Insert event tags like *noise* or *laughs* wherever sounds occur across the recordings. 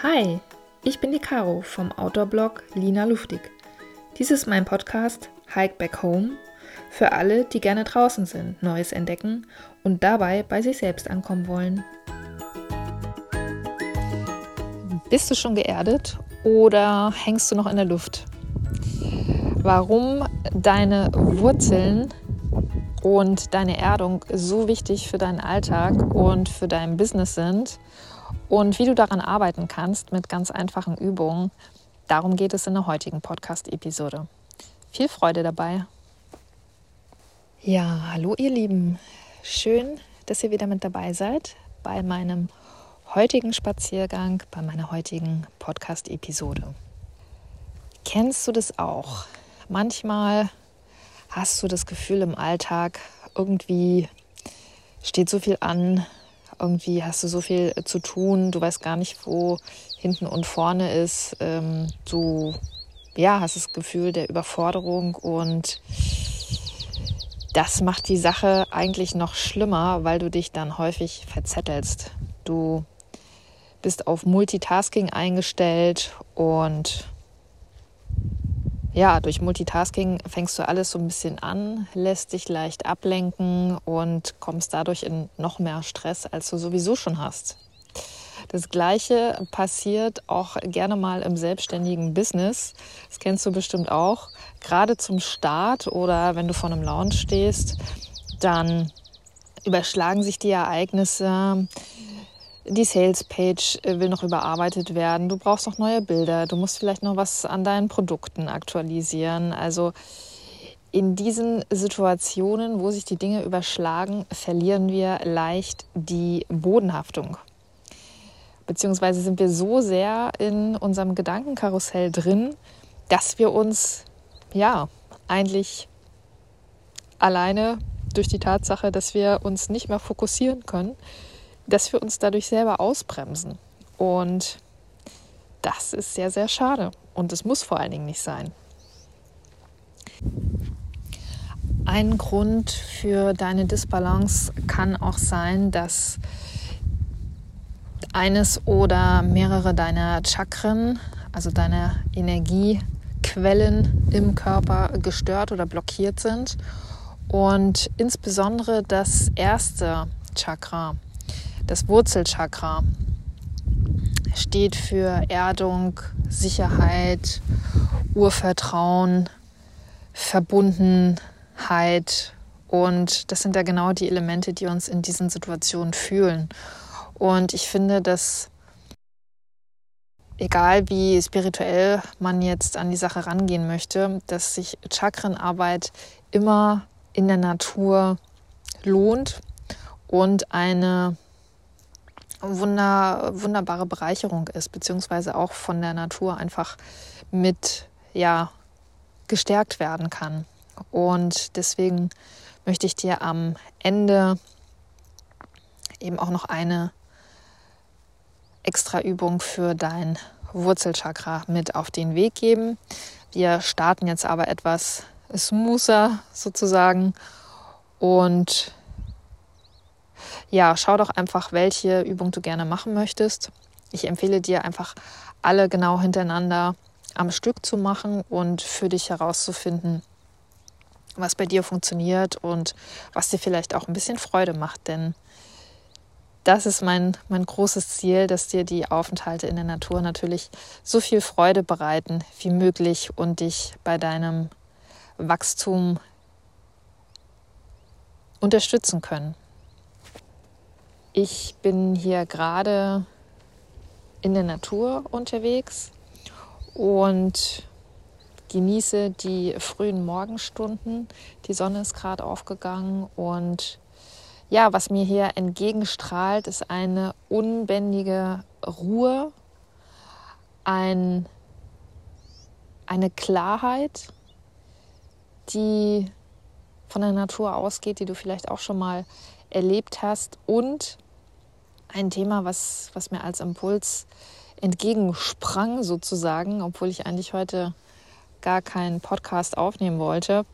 Hi, ich bin die Caro vom Outdoor-Blog Lina Luftig. Dies ist mein Podcast Hike Back Home für alle, die gerne draußen sind, Neues entdecken und dabei bei sich selbst ankommen wollen. Bist du schon geerdet oder hängst du noch in der Luft? Warum deine Wurzeln und deine Erdung so wichtig für deinen Alltag und für dein Business sind und wie du daran arbeiten kannst mit ganz einfachen Übungen. Darum geht es in der heutigen Podcast-Episode. Viel Freude dabei. Ja, hallo ihr Lieben. Schön, dass ihr wieder mit dabei seid bei meinem heutigen Spaziergang, bei meiner heutigen Podcast-Episode. Kennst du das auch? Manchmal hast du das Gefühl im Alltag, irgendwie steht so viel an, irgendwie hast du so viel zu tun, du weißt gar nicht, wo hinten und vorne ist. Ähm, du ja, hast das Gefühl der Überforderung und das macht die Sache eigentlich noch schlimmer, weil du dich dann häufig verzettelst. Du bist auf Multitasking eingestellt und ja, durch Multitasking fängst du alles so ein bisschen an, lässt dich leicht ablenken und kommst dadurch in noch mehr Stress, als du sowieso schon hast. Das Gleiche passiert auch gerne mal im selbstständigen Business. Das kennst du bestimmt auch. Gerade zum Start oder wenn du vor einem Launch stehst, dann überschlagen sich die Ereignisse die Sales-Page äh, will noch überarbeitet werden. Du brauchst noch neue Bilder. Du musst vielleicht noch was an deinen Produkten aktualisieren. Also in diesen Situationen, wo sich die Dinge überschlagen, verlieren wir leicht die Bodenhaftung. Beziehungsweise sind wir so sehr in unserem Gedankenkarussell drin, dass wir uns ja eigentlich alleine durch die Tatsache, dass wir uns nicht mehr fokussieren können, dass wir uns dadurch selber ausbremsen. Und das ist sehr, sehr schade. Und es muss vor allen Dingen nicht sein. Ein Grund für deine Disbalance kann auch sein, dass eines oder mehrere deiner Chakren, also deine Energiequellen im Körper gestört oder blockiert sind. Und insbesondere das erste Chakra, das Wurzelchakra steht für Erdung, Sicherheit, Urvertrauen, Verbundenheit. Und das sind ja genau die Elemente, die uns in diesen Situationen fühlen. Und ich finde, dass egal wie spirituell man jetzt an die Sache rangehen möchte, dass sich Chakrenarbeit immer in der Natur lohnt und eine wunder, wunderbare Bereicherung ist, beziehungsweise auch von der Natur einfach mit ja, gestärkt werden kann. Und deswegen möchte ich dir am Ende eben auch noch eine extra Übung für dein Wurzelchakra mit auf den Weg geben. Wir starten jetzt aber etwas smoother sozusagen und ja, schau doch einfach, welche Übung du gerne machen möchtest. Ich empfehle dir einfach alle genau hintereinander am Stück zu machen und für dich herauszufinden, was bei dir funktioniert und was dir vielleicht auch ein bisschen Freude macht. Denn das ist mein, mein großes Ziel, dass dir die Aufenthalte in der Natur natürlich so viel Freude bereiten wie möglich und dich bei deinem Wachstum unterstützen können. Ich bin hier gerade in der Natur unterwegs und genieße die frühen Morgenstunden. Die Sonne ist gerade aufgegangen und ja, was mir hier entgegenstrahlt, ist eine unbändige Ruhe, ein, eine Klarheit, die von der Natur ausgeht, die du vielleicht auch schon mal erlebt hast und ein Thema, was, was mir als Impuls entgegensprang sozusagen, obwohl ich eigentlich heute gar keinen Podcast aufnehmen wollte.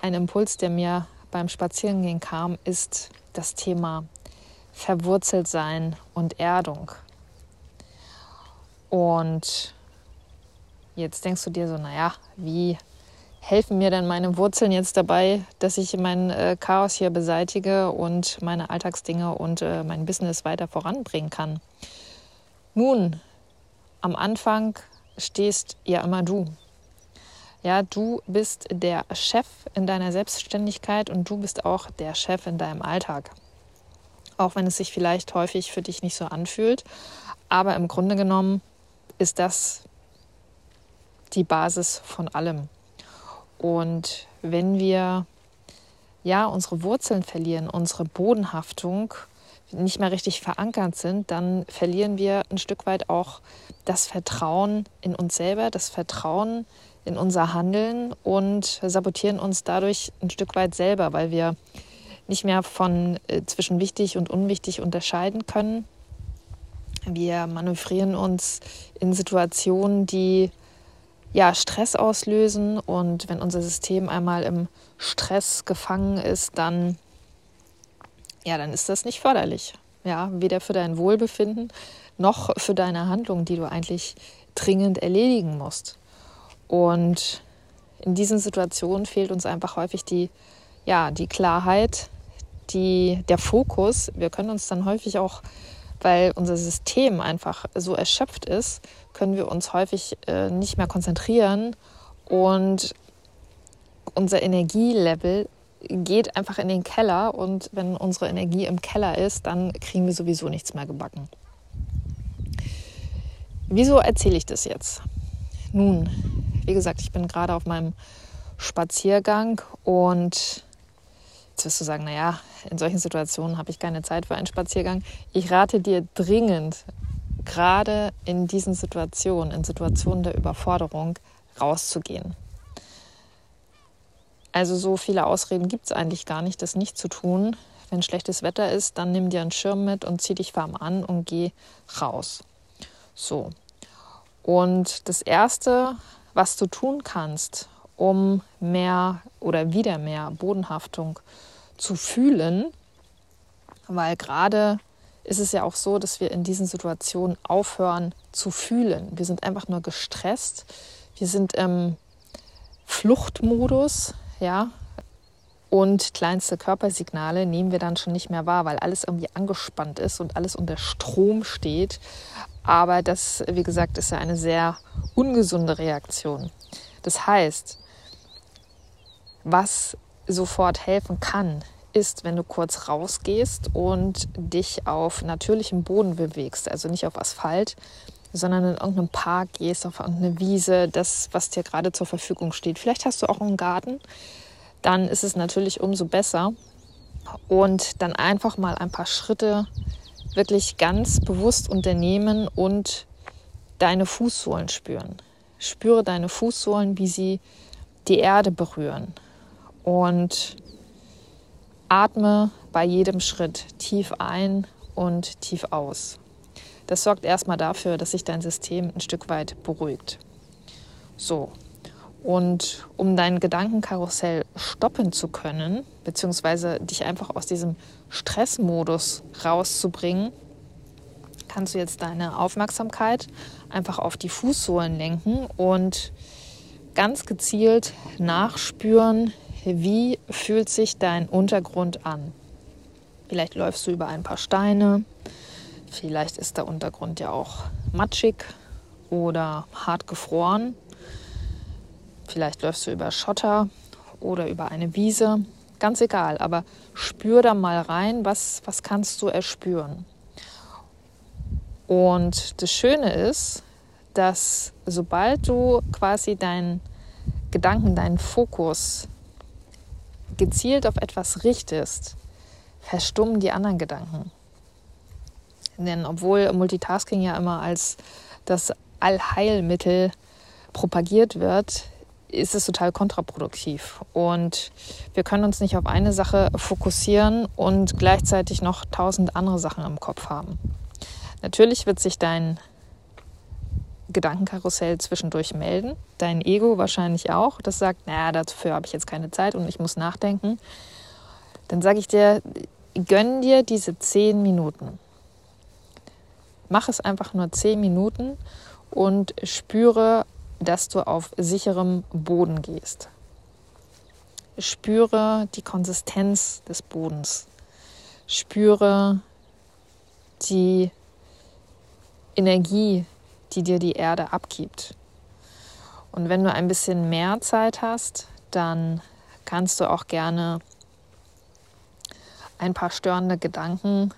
Ein Impuls, der mir beim Spazierengehen kam, ist das Thema Verwurzelt sein und Erdung. Und jetzt denkst du dir so, naja, wie helfen mir denn meine Wurzeln jetzt dabei, dass ich mein äh, Chaos hier beseitige und meine Alltagsdinge und äh, mein Business weiter voranbringen kann? Nun, am Anfang stehst ja immer du. Ja, du bist der Chef in deiner Selbstständigkeit und du bist auch der Chef in deinem Alltag. Auch wenn es sich vielleicht häufig für dich nicht so anfühlt. Aber im Grunde genommen ist das die Basis von allem. Und wenn wir ja unsere Wurzeln verlieren, unsere Bodenhaftung nicht mehr richtig verankert sind, dann verlieren wir ein Stück weit auch das Vertrauen in uns selber, das Vertrauen in unser Handeln und sabotieren uns dadurch ein Stück weit selber, weil wir nicht mehr von äh, zwischen wichtig und unwichtig unterscheiden können. Wir manövrieren uns in Situationen, die ja, Stress auslösen. Und wenn unser System einmal im Stress gefangen ist, dann, ja, dann ist das nicht förderlich. Ja, weder für dein Wohlbefinden noch für deine Handlung, die du eigentlich dringend erledigen musst. Und in diesen Situationen fehlt uns einfach häufig die, ja, die Klarheit, die, der Fokus. Wir können uns dann häufig auch weil unser System einfach so erschöpft ist, können wir uns häufig äh, nicht mehr konzentrieren und unser Energielevel geht einfach in den Keller und wenn unsere Energie im Keller ist, dann kriegen wir sowieso nichts mehr gebacken. Wieso erzähle ich das jetzt? Nun, wie gesagt, ich bin gerade auf meinem Spaziergang und Jetzt wirst du sagen, naja, in solchen Situationen habe ich keine Zeit für einen Spaziergang. Ich rate dir dringend, gerade in diesen Situationen, in Situationen der Überforderung, rauszugehen. Also so viele Ausreden gibt es eigentlich gar nicht, das nicht zu tun. Wenn schlechtes Wetter ist, dann nimm dir einen Schirm mit und zieh dich warm an und geh raus. So. Und das Erste, was du tun kannst, um mehr oder wieder mehr Bodenhaftung zu fühlen, weil gerade ist es ja auch so, dass wir in diesen Situationen aufhören zu fühlen. Wir sind einfach nur gestresst, wir sind im Fluchtmodus, ja, und kleinste Körpersignale nehmen wir dann schon nicht mehr wahr, weil alles irgendwie angespannt ist und alles unter Strom steht. Aber das, wie gesagt, ist ja eine sehr ungesunde Reaktion. Das heißt, was sofort helfen kann, ist, wenn du kurz rausgehst und dich auf natürlichem Boden bewegst, also nicht auf Asphalt, sondern in irgendeinem Park gehst, auf irgendeine Wiese, das, was dir gerade zur Verfügung steht. Vielleicht hast du auch einen Garten, dann ist es natürlich umso besser. Und dann einfach mal ein paar Schritte wirklich ganz bewusst unternehmen und deine Fußsohlen spüren. Spüre deine Fußsohlen, wie sie die Erde berühren. Und atme bei jedem Schritt tief ein und tief aus. Das sorgt erstmal dafür, dass sich dein System ein Stück weit beruhigt. So, und um dein Gedankenkarussell stoppen zu können, beziehungsweise dich einfach aus diesem Stressmodus rauszubringen, kannst du jetzt deine Aufmerksamkeit einfach auf die Fußsohlen lenken und ganz gezielt nachspüren, wie fühlt sich dein Untergrund an? Vielleicht läufst du über ein paar Steine, vielleicht ist der Untergrund ja auch matschig oder hart gefroren. Vielleicht läufst du über Schotter oder über eine Wiese. Ganz egal, aber spür da mal rein, was, was kannst du erspüren. Und das Schöne ist, dass sobald du quasi deinen Gedanken, deinen Fokus gezielt auf etwas richtest, verstummen die anderen Gedanken. Denn obwohl Multitasking ja immer als das Allheilmittel propagiert wird, ist es total kontraproduktiv. Und wir können uns nicht auf eine Sache fokussieren und gleichzeitig noch tausend andere Sachen im Kopf haben. Natürlich wird sich dein Gedankenkarussell zwischendurch melden. Dein Ego wahrscheinlich auch. Das sagt, naja, dafür habe ich jetzt keine Zeit und ich muss nachdenken. Dann sage ich dir, gönn dir diese zehn Minuten. Mach es einfach nur zehn Minuten und spüre, dass du auf sicherem Boden gehst. Spüre die Konsistenz des Bodens. Spüre die Energie, die dir die Erde abgibt. Und wenn du ein bisschen mehr Zeit hast, dann kannst du auch gerne ein paar störende Gedanken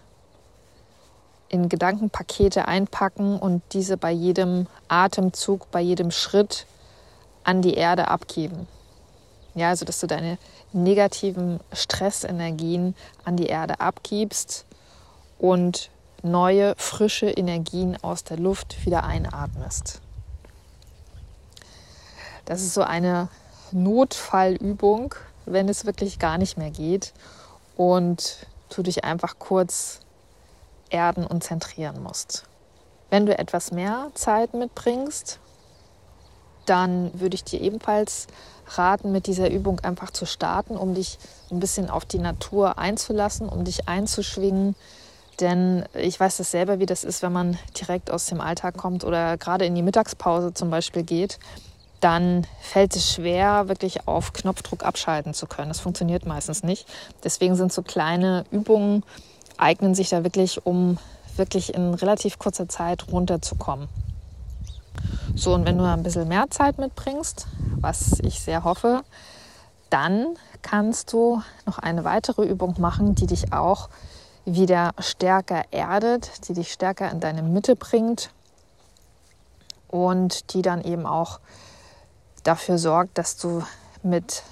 in Gedankenpakete einpacken und diese bei jedem Atemzug, bei jedem Schritt an die Erde abgeben. Ja, also dass du deine negativen Stressenergien an die Erde abgibst und neue, frische Energien aus der Luft wieder einatmest. Das ist so eine Notfallübung, wenn es wirklich gar nicht mehr geht und du dich einfach kurz erden und zentrieren musst. Wenn du etwas mehr Zeit mitbringst, dann würde ich dir ebenfalls raten, mit dieser Übung einfach zu starten, um dich ein bisschen auf die Natur einzulassen, um dich einzuschwingen. Denn ich weiß das selber, wie das ist, wenn man direkt aus dem Alltag kommt oder gerade in die Mittagspause zum Beispiel geht. Dann fällt es schwer, wirklich auf Knopfdruck abschalten zu können. Das funktioniert meistens nicht. Deswegen sind so kleine Übungen, eignen sich da wirklich, um wirklich in relativ kurzer Zeit runterzukommen. So, und wenn du ein bisschen mehr Zeit mitbringst, was ich sehr hoffe, dann kannst du noch eine weitere Übung machen, die dich auch wieder stärker erdet, die dich stärker in deine Mitte bringt und die dann eben auch dafür sorgt, dass du mit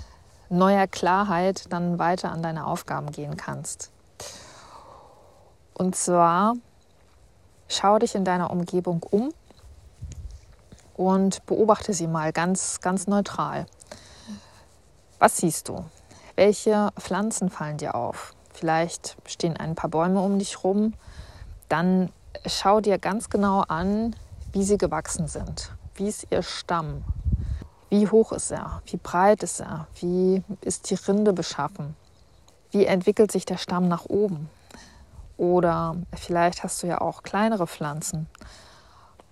neuer Klarheit dann weiter an deine Aufgaben gehen kannst. Und zwar schau dich in deiner Umgebung um und beobachte sie mal ganz, ganz neutral. Was siehst du? Welche Pflanzen fallen dir auf? Vielleicht stehen ein paar Bäume um dich rum. Dann schau dir ganz genau an, wie sie gewachsen sind. Wie ist ihr Stamm? Wie hoch ist er? Wie breit ist er? Wie ist die Rinde beschaffen? Wie entwickelt sich der Stamm nach oben? Oder vielleicht hast du ja auch kleinere Pflanzen.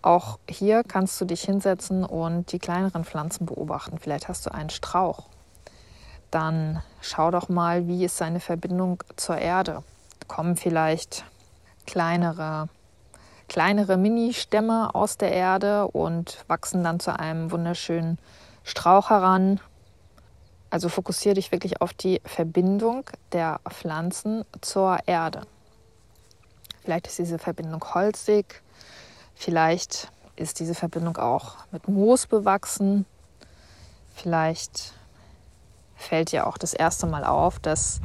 Auch hier kannst du dich hinsetzen und die kleineren Pflanzen beobachten. Vielleicht hast du einen Strauch. Dann schau doch mal, wie ist seine Verbindung zur Erde. Kommen vielleicht kleinere, kleinere Mini-Stämme aus der Erde und wachsen dann zu einem wunderschönen Strauch heran. Also fokussiere dich wirklich auf die Verbindung der Pflanzen zur Erde. Vielleicht ist diese Verbindung holzig, vielleicht ist diese Verbindung auch mit Moos bewachsen, vielleicht fällt dir auch das erste Mal auf, dass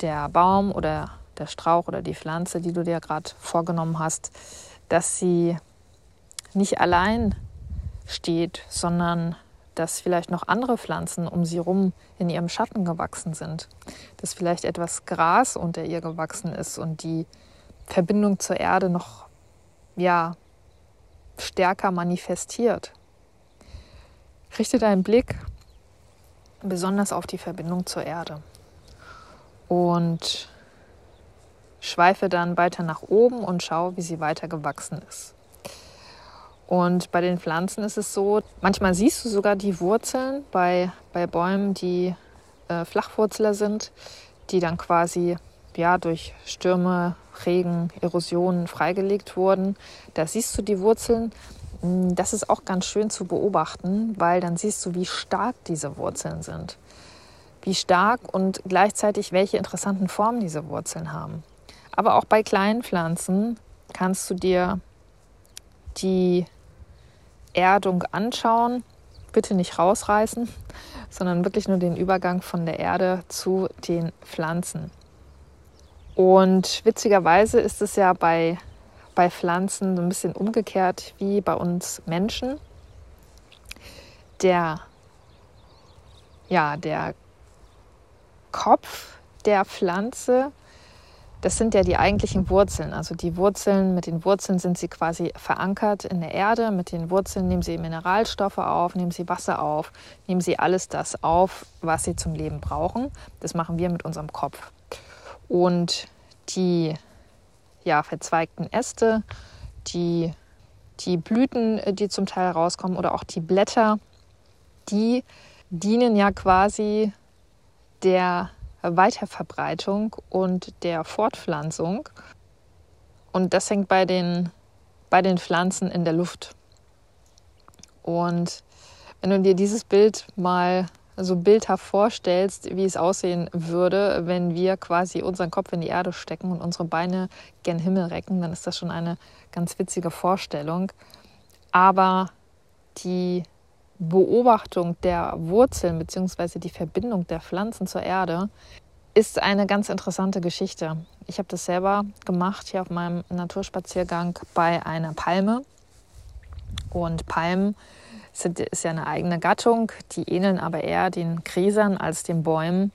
der Baum oder der Strauch oder die Pflanze, die du dir gerade vorgenommen hast, dass sie nicht allein steht, sondern dass vielleicht noch andere Pflanzen um sie herum in ihrem Schatten gewachsen sind, dass vielleicht etwas Gras unter ihr gewachsen ist und die Verbindung zur Erde noch ja, stärker manifestiert. Richte deinen Blick besonders auf die Verbindung zur Erde und schweife dann weiter nach oben und schau, wie sie weiter gewachsen ist. Und bei den Pflanzen ist es so, manchmal siehst du sogar die Wurzeln bei, bei Bäumen, die äh, Flachwurzler sind, die dann quasi ja, durch Stürme, Regen, Erosionen freigelegt wurden. Da siehst du die Wurzeln. Hm, das ist auch ganz schön zu beobachten, weil dann siehst du, wie stark diese Wurzeln sind. Wie stark und gleichzeitig welche interessanten Formen diese Wurzeln haben. Aber auch bei kleinen Pflanzen kannst du dir die Erdung anschauen. Bitte nicht rausreißen, *laughs* sondern wirklich nur den Übergang von der Erde zu den Pflanzen. Und witzigerweise ist es ja bei, bei Pflanzen so ein bisschen umgekehrt wie bei uns Menschen. Der, ja, der Kopf der Pflanze, das sind ja die eigentlichen Wurzeln. Also die Wurzeln, mit den Wurzeln sind sie quasi verankert in der Erde. Mit den Wurzeln nehmen sie Mineralstoffe auf, nehmen sie Wasser auf, nehmen sie alles das auf, was sie zum Leben brauchen. Das machen wir mit unserem Kopf. Und die ja, verzweigten Äste, die, die Blüten, äh, die zum Teil rauskommen oder auch die Blätter, die dienen ja quasi der Weiterverbreitung und der Fortpflanzung. Und das hängt bei den, bei den Pflanzen in der Luft. Und wenn du dir dieses Bild mal so bildhaft vorstellst, wie es aussehen würde, wenn wir quasi unseren Kopf in die Erde stecken und unsere Beine gen Himmel recken, dann ist das schon eine ganz witzige Vorstellung. Aber die Beobachtung der Wurzeln bzw. die Verbindung der Pflanzen zur Erde ist eine ganz interessante Geschichte. Ich habe das selber gemacht hier auf meinem Naturspaziergang bei einer Palme. Und Palmen sind, ist ja eine eigene Gattung, die ähneln aber eher den Gräsern als den Bäumen.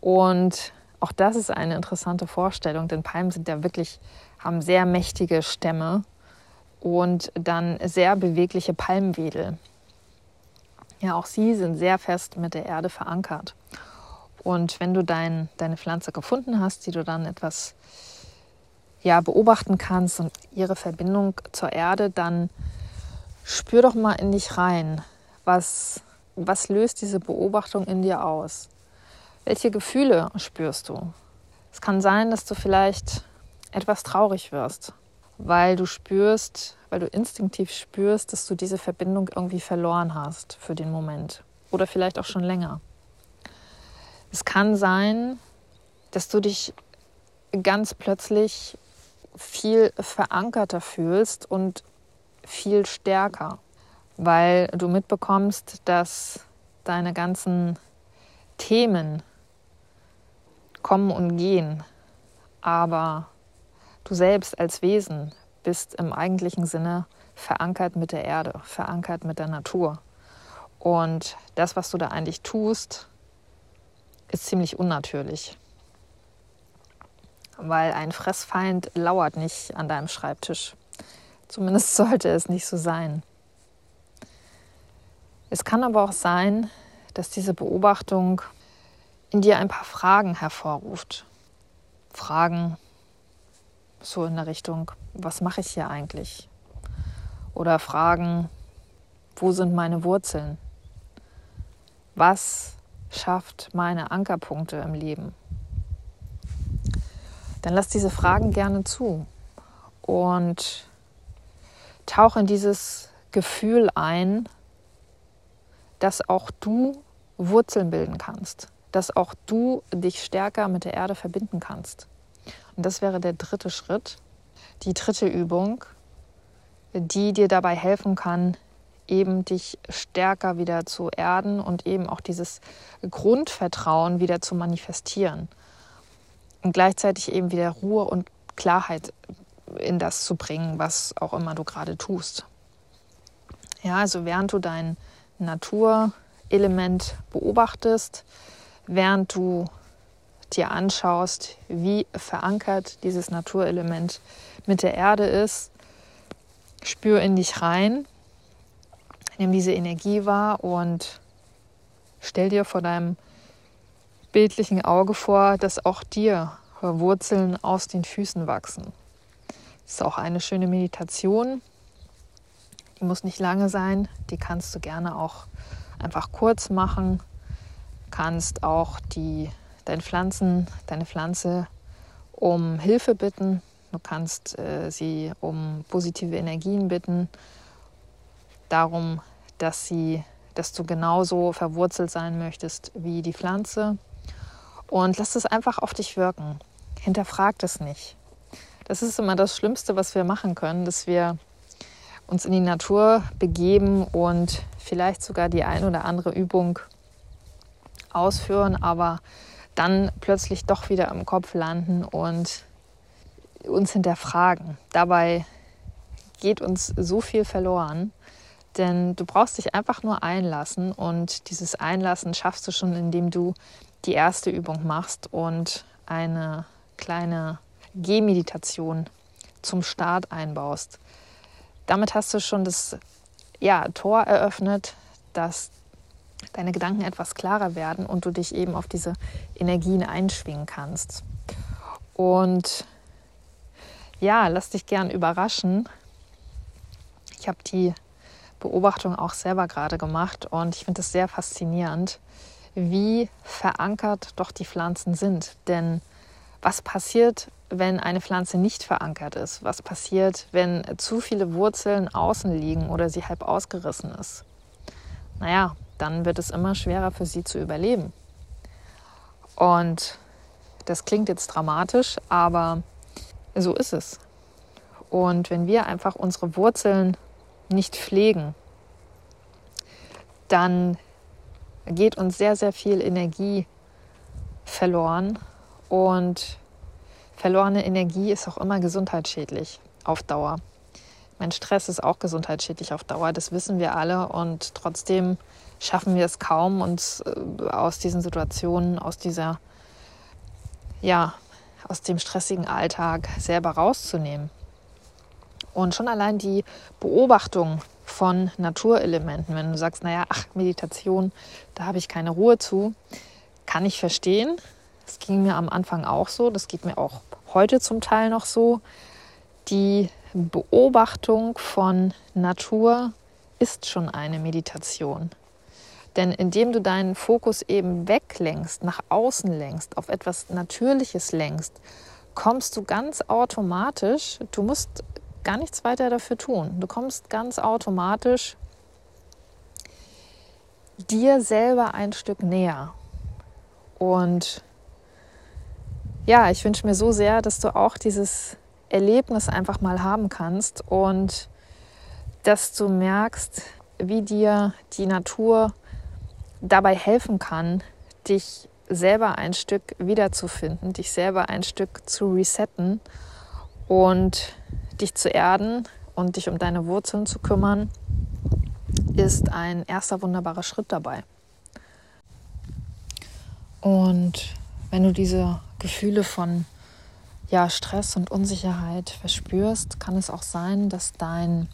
Und auch das ist eine interessante Vorstellung, denn Palmen sind ja wirklich, haben sehr mächtige Stämme und dann sehr bewegliche Palmwedel. Ja, auch sie sind sehr fest mit der Erde verankert. Und wenn du dein, deine Pflanze gefunden hast, die du dann etwas ja, beobachten kannst und ihre Verbindung zur Erde, dann spür doch mal in dich rein. Was, was löst diese Beobachtung in dir aus? Welche Gefühle spürst du? Es kann sein, dass du vielleicht etwas traurig wirst, weil du spürst, weil du instinktiv spürst, dass du diese Verbindung irgendwie verloren hast für den Moment oder vielleicht auch schon länger. Es kann sein, dass du dich ganz plötzlich viel verankerter fühlst und viel stärker, weil du mitbekommst, dass deine ganzen Themen kommen und gehen, aber du selbst als Wesen bist im eigentlichen Sinne verankert mit der Erde, verankert mit der Natur. Und das, was du da eigentlich tust, ist ziemlich unnatürlich. Weil ein Fressfeind lauert nicht an deinem Schreibtisch. Zumindest sollte es nicht so sein. Es kann aber auch sein, dass diese Beobachtung in dir ein paar Fragen hervorruft. Fragen so in der Richtung, was mache ich hier eigentlich? Oder Fragen, wo sind meine Wurzeln? Was schafft meine Ankerpunkte im Leben? Dann lass diese Fragen gerne zu und tauch in dieses Gefühl ein, dass auch du Wurzeln bilden kannst, dass auch du dich stärker mit der Erde verbinden kannst. Und das wäre der dritte Schritt, die dritte Übung, die dir dabei helfen kann, eben dich stärker wieder zu erden und eben auch dieses Grundvertrauen wieder zu manifestieren. Und gleichzeitig eben wieder Ruhe und Klarheit in das zu bringen, was auch immer du gerade tust. Ja, also während du dein Naturelement beobachtest, während du dir anschaust, wie verankert dieses Naturelement mit der Erde ist, spür in dich rein, nimm diese Energie wahr und stell dir vor deinem bildlichen Auge vor, dass auch dir Wurzeln aus den Füßen wachsen. Das ist auch eine schöne Meditation. Die muss nicht lange sein. Die kannst du gerne auch einfach kurz machen. Kannst auch die, deine Pflanzen, deine Pflanze um Hilfe bitten. Du kannst äh, sie um positive Energien bitten. Darum, dass sie, dass du genauso verwurzelt sein möchtest wie die Pflanze. Und lass es einfach auf dich wirken. Hinterfrag es nicht. Das ist immer das Schlimmste, was wir machen können, dass wir uns in die Natur begeben und vielleicht sogar die ein oder andere Übung ausführen, aber dann plötzlich doch wieder im Kopf landen und uns hinterfragen. Dabei geht uns so viel verloren, denn du brauchst dich einfach nur einlassen und dieses Einlassen schaffst du schon, indem du die erste Übung machst und eine kleine Gehmeditation zum Start einbaust. Damit hast du schon das ja, Tor eröffnet, dass deine Gedanken etwas klarer werden und du dich eben auf diese Energien einschwingen kannst. Und ja, lass dich gern überraschen, Ich habe die Beobachtung auch selber gerade gemacht und ich finde es sehr faszinierend, wie verankert doch die Pflanzen sind. Denn was passiert, wenn eine Pflanze nicht verankert ist? Was passiert, wenn zu viele Wurzeln außen liegen oder sie halb ausgerissen ist? Naja, dann wird es immer schwerer für sie zu überleben. Und das klingt jetzt dramatisch, aber so ist es. Und wenn wir einfach unsere Wurzeln nicht pflegen, dann geht uns sehr, sehr viel Energie verloren. Und verlorene Energie ist auch immer gesundheitsschädlich auf Dauer. Mein Stress ist auch gesundheitsschädlich auf Dauer, das wissen wir alle. Und trotzdem schaffen wir es kaum, uns äh, aus diesen Situationen, aus dieser, ja, aus dem stressigen Alltag selber rauszunehmen. Und schon allein die Beobachtung von Naturelementen, wenn du sagst, naja, ach, Meditation, da habe ich keine Ruhe zu, kann ich verstehen. Das ging mir am Anfang auch so, das geht mir auch heute zum Teil noch so. Die Beobachtung von Natur ist schon eine Meditation. Denn indem du deinen Fokus eben weglenkst, nach außen lenkst, auf etwas Natürliches lenkst, kommst du ganz automatisch, du musst gar nichts weiter dafür tun. Du kommst ganz automatisch dir selber ein Stück näher. Und ja, ich wünsche mir so sehr, dass du auch dieses Erlebnis einfach mal haben kannst und dass du merkst, wie dir die Natur dabei helfen kann, dich selber ein Stück wiederzufinden, dich selber ein Stück zu resetten und dich zu erden und dich um deine Wurzeln zu kümmern, ist ein erster wunderbarer Schritt dabei. Und wenn du diese Gefühle von ja, Stress und Unsicherheit verspürst, kann es auch sein, dass dein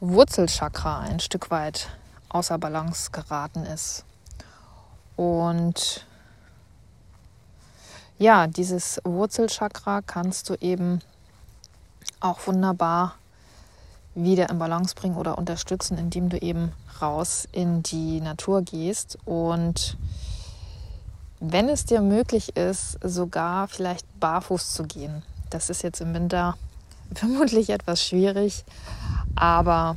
Wurzelchakra ein Stück weit außer Balance geraten ist. Und ja, dieses Wurzelchakra kannst du eben auch wunderbar wieder in Balance bringen oder unterstützen, indem du eben raus in die Natur gehst und wenn es dir möglich ist, sogar vielleicht barfuß zu gehen. Das ist jetzt im Winter *laughs* vermutlich etwas schwierig, aber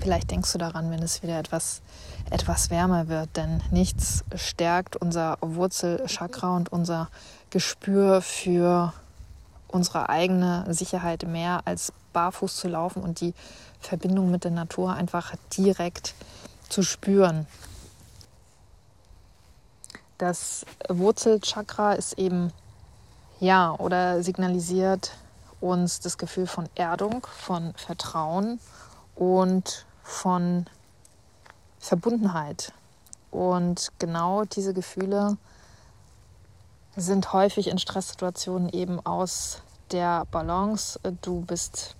vielleicht denkst du daran, wenn es wieder etwas, etwas wärmer wird, denn nichts stärkt unser Wurzelchakra und unser Gespür für unsere eigene Sicherheit mehr als barfuß zu laufen und die Verbindung mit der Natur einfach direkt zu spüren. Das Wurzelchakra ist eben ja oder signalisiert uns das Gefühl von Erdung, von Vertrauen und von Verbundenheit. Und genau diese Gefühle sind häufig in Stresssituationen eben aus der Balance. Du bist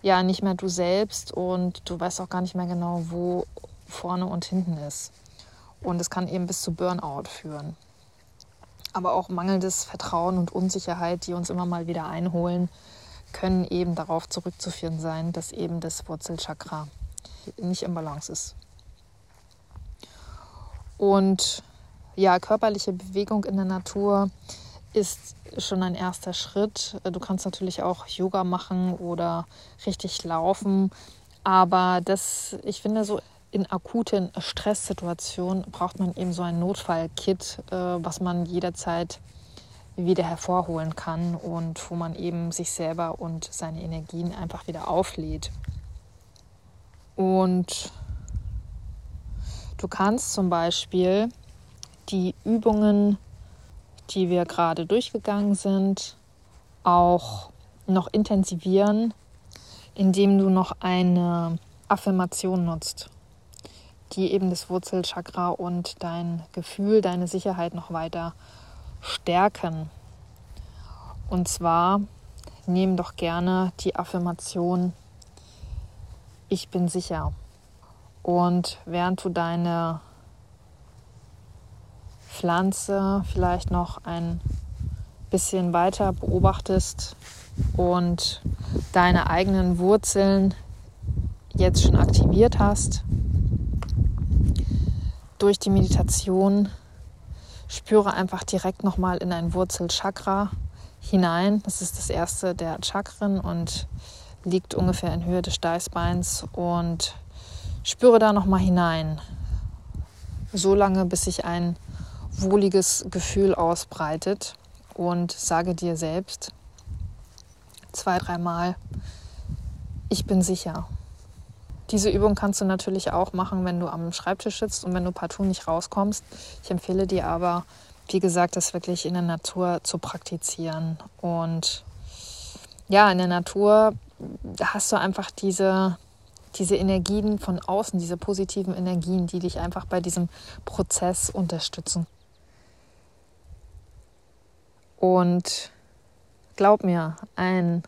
ja nicht mehr du selbst und du weißt auch gar nicht mehr genau, wo vorne und hinten ist. Und es kann eben bis zu Burnout führen. Aber auch mangelndes Vertrauen und Unsicherheit, die uns immer mal wieder einholen, können eben darauf zurückzuführen sein, dass eben das Wurzelchakra nicht im Balance ist. Und ja, körperliche Bewegung in der Natur ist schon ein erster Schritt. Du kannst natürlich auch Yoga machen oder richtig laufen. Aber das, ich finde, so in akuten Stresssituationen braucht man eben so ein Notfallkit, äh, was man jederzeit wieder hervorholen kann und wo man eben sich selber und seine Energien einfach wieder auflädt. Und du kannst zum Beispiel die Übungen, die wir gerade durchgegangen sind, auch noch intensivieren, indem du noch eine Affirmation nutzt die eben das Wurzelchakra und dein Gefühl, deine Sicherheit noch weiter stärken. Und zwar nimm doch gerne die Affirmation, ich bin sicher. Und während du deine Pflanze vielleicht noch ein bisschen weiter beobachtest und deine eigenen Wurzeln jetzt schon aktiviert hast durch die Meditation, spüre einfach direkt nochmal in dein Wurzelchakra hinein. Das ist das erste der Chakren und liegt ungefähr in Höhe des Steißbeins und spüre da nochmal hinein. So lange, bis sich ein wohliges Gefühl ausbreitet und sage dir selbst zwei, dreimal, ich bin sicher. Diese Übung kannst du natürlich auch machen, wenn du am Schreibtisch sitzt und wenn du partout nicht rauskommst. Ich empfehle dir aber, wie gesagt, das wirklich in der Natur zu praktizieren. Und ja, in der Natur hast du einfach diese, diese Energien von außen, diese positiven Energien, die dich einfach bei diesem Prozess unterstützen. Und glaub mir, ein,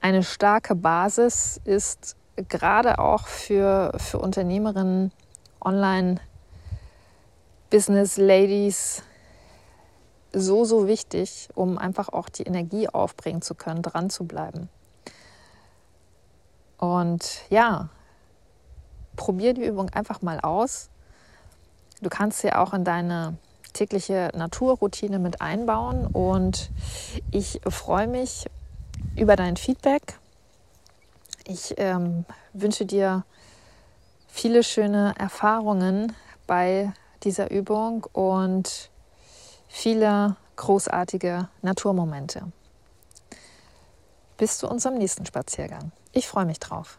eine starke Basis ist gerade auch für, für Unternehmerinnen, Online-Business-Ladies so, so wichtig, um einfach auch die Energie aufbringen zu können, dran zu bleiben. Und ja, probier die Übung einfach mal aus. Du kannst sie auch in deine tägliche Naturroutine mit einbauen und ich freue mich über dein Feedback ich ähm, wünsche dir viele schöne Erfahrungen bei dieser Übung und viele großartige Naturmomente. Bis zu unserem nächsten Spaziergang. Ich freue mich drauf.